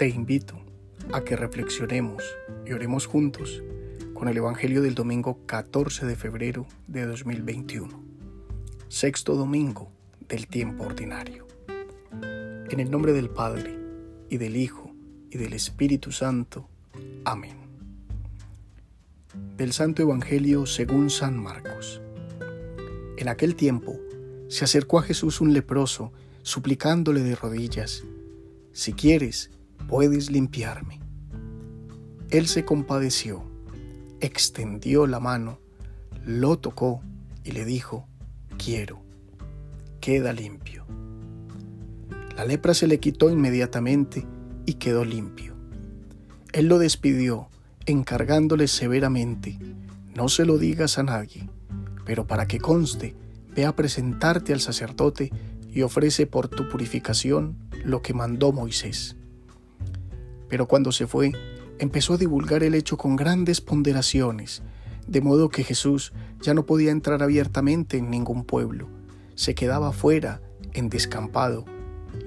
te invito a que reflexionemos y oremos juntos con el Evangelio del domingo 14 de febrero de 2021, sexto domingo del tiempo ordinario. En el nombre del Padre, y del Hijo, y del Espíritu Santo. Amén. Del Santo Evangelio según San Marcos. En aquel tiempo se acercó a Jesús un leproso, suplicándole de rodillas, Si quieres, puedes limpiarme. Él se compadeció, extendió la mano, lo tocó y le dijo, Quiero, queda limpio. La lepra se le quitó inmediatamente y quedó limpio. Él lo despidió, encargándole severamente, no se lo digas a nadie, pero para que conste, ve a presentarte al sacerdote y ofrece por tu purificación lo que mandó Moisés. Pero cuando se fue, empezó a divulgar el hecho con grandes ponderaciones, de modo que Jesús ya no podía entrar abiertamente en ningún pueblo, se quedaba fuera, en descampado,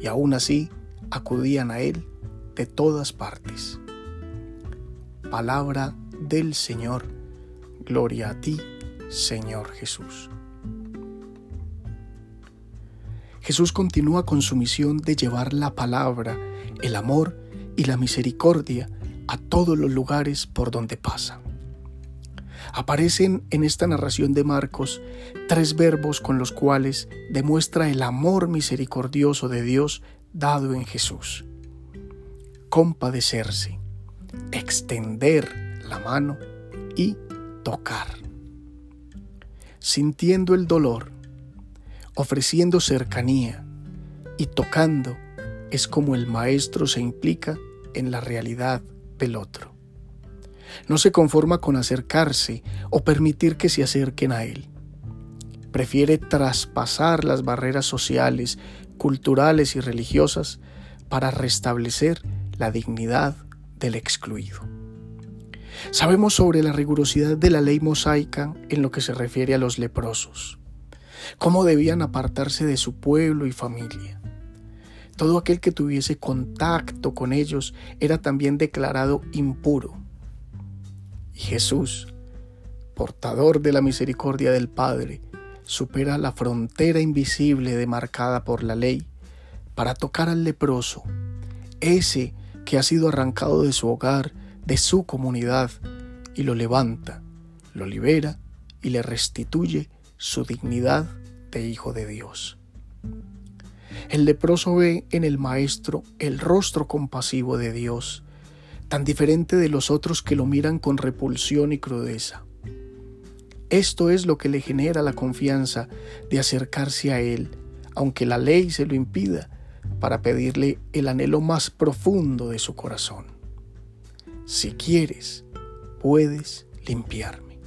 y aún así acudían a él de todas partes. Palabra del Señor, gloria a ti, Señor Jesús. Jesús continúa con su misión de llevar la palabra, el amor y la misericordia a todos los lugares por donde pasa. Aparecen en esta narración de Marcos tres verbos con los cuales demuestra el amor misericordioso de Dios dado en Jesús. Compadecerse, extender la mano y tocar. Sintiendo el dolor, ofreciendo cercanía y tocando es como el maestro se implica en la realidad del otro. No se conforma con acercarse o permitir que se acerquen a él. Prefiere traspasar las barreras sociales, culturales y religiosas para restablecer la dignidad del excluido. Sabemos sobre la rigurosidad de la ley mosaica en lo que se refiere a los leprosos, cómo debían apartarse de su pueblo y familia. Todo aquel que tuviese contacto con ellos era también declarado impuro. Y Jesús, portador de la misericordia del Padre, supera la frontera invisible demarcada por la ley para tocar al leproso, ese que ha sido arrancado de su hogar, de su comunidad, y lo levanta, lo libera y le restituye su dignidad de hijo de Dios. El leproso ve en el Maestro el rostro compasivo de Dios, tan diferente de los otros que lo miran con repulsión y crudeza. Esto es lo que le genera la confianza de acercarse a Él, aunque la ley se lo impida, para pedirle el anhelo más profundo de su corazón. Si quieres, puedes limpiarme.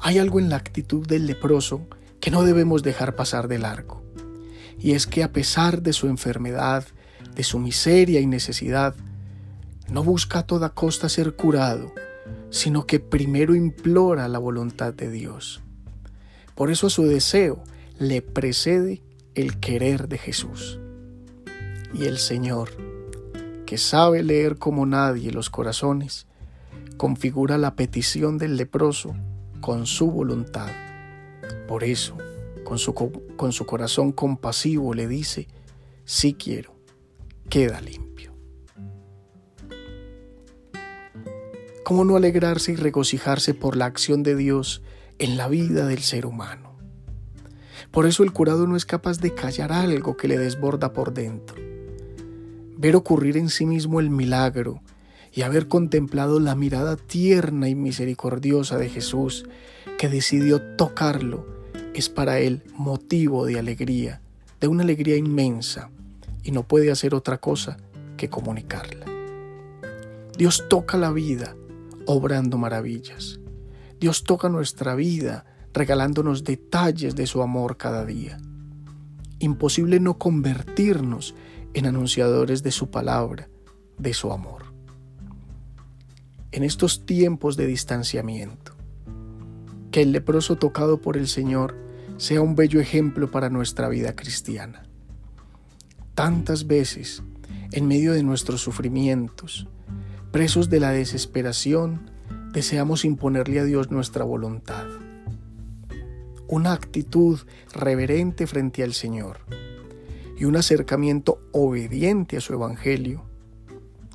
Hay algo en la actitud del leproso que no debemos dejar pasar de largo, y es que a pesar de su enfermedad, de su miseria y necesidad, no busca a toda costa ser curado, sino que primero implora la voluntad de Dios. Por eso a su deseo le precede el querer de Jesús. Y el Señor, que sabe leer como nadie los corazones, configura la petición del leproso con su voluntad. Por eso, con su, con su corazón compasivo le dice, sí quiero, queda limpio. ¿Cómo no alegrarse y regocijarse por la acción de Dios en la vida del ser humano? Por eso el curado no es capaz de callar algo que le desborda por dentro. Ver ocurrir en sí mismo el milagro y haber contemplado la mirada tierna y misericordiosa de Jesús que decidió tocarlo es para él motivo de alegría, de una alegría inmensa, y no puede hacer otra cosa que comunicarla. Dios toca la vida obrando maravillas. Dios toca nuestra vida regalándonos detalles de su amor cada día. Imposible no convertirnos en anunciadores de su palabra, de su amor. En estos tiempos de distanciamiento, que el leproso tocado por el Señor sea un bello ejemplo para nuestra vida cristiana. Tantas veces en medio de nuestros sufrimientos, presos de la desesperación, deseamos imponerle a Dios nuestra voluntad. Una actitud reverente frente al Señor y un acercamiento obediente a su Evangelio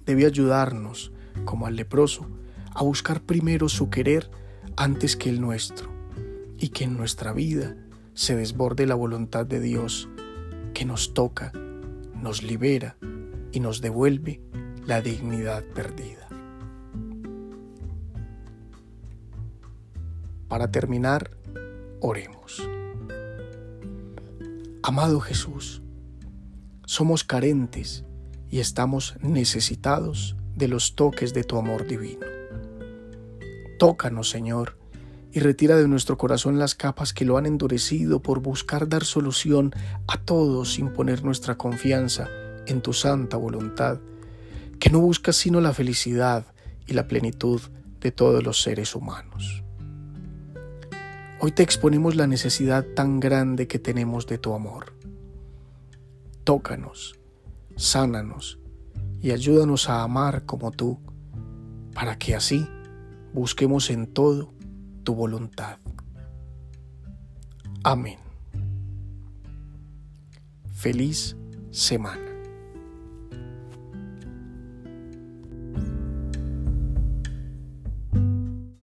debe ayudarnos, como al leproso, a buscar primero su querer antes que el nuestro y que en nuestra vida se desborde la voluntad de Dios que nos toca, nos libera y nos devuelve la dignidad perdida. Para terminar, oremos. Amado Jesús, somos carentes y estamos necesitados de los toques de tu amor divino. Tócanos, Señor, y retira de nuestro corazón las capas que lo han endurecido por buscar dar solución a todos sin poner nuestra confianza en tu santa voluntad, que no busca sino la felicidad y la plenitud de todos los seres humanos. Hoy te exponemos la necesidad tan grande que tenemos de tu amor. Tócanos, sánanos y ayúdanos a amar como tú, para que así busquemos en todo tu voluntad. Amén. Feliz semana.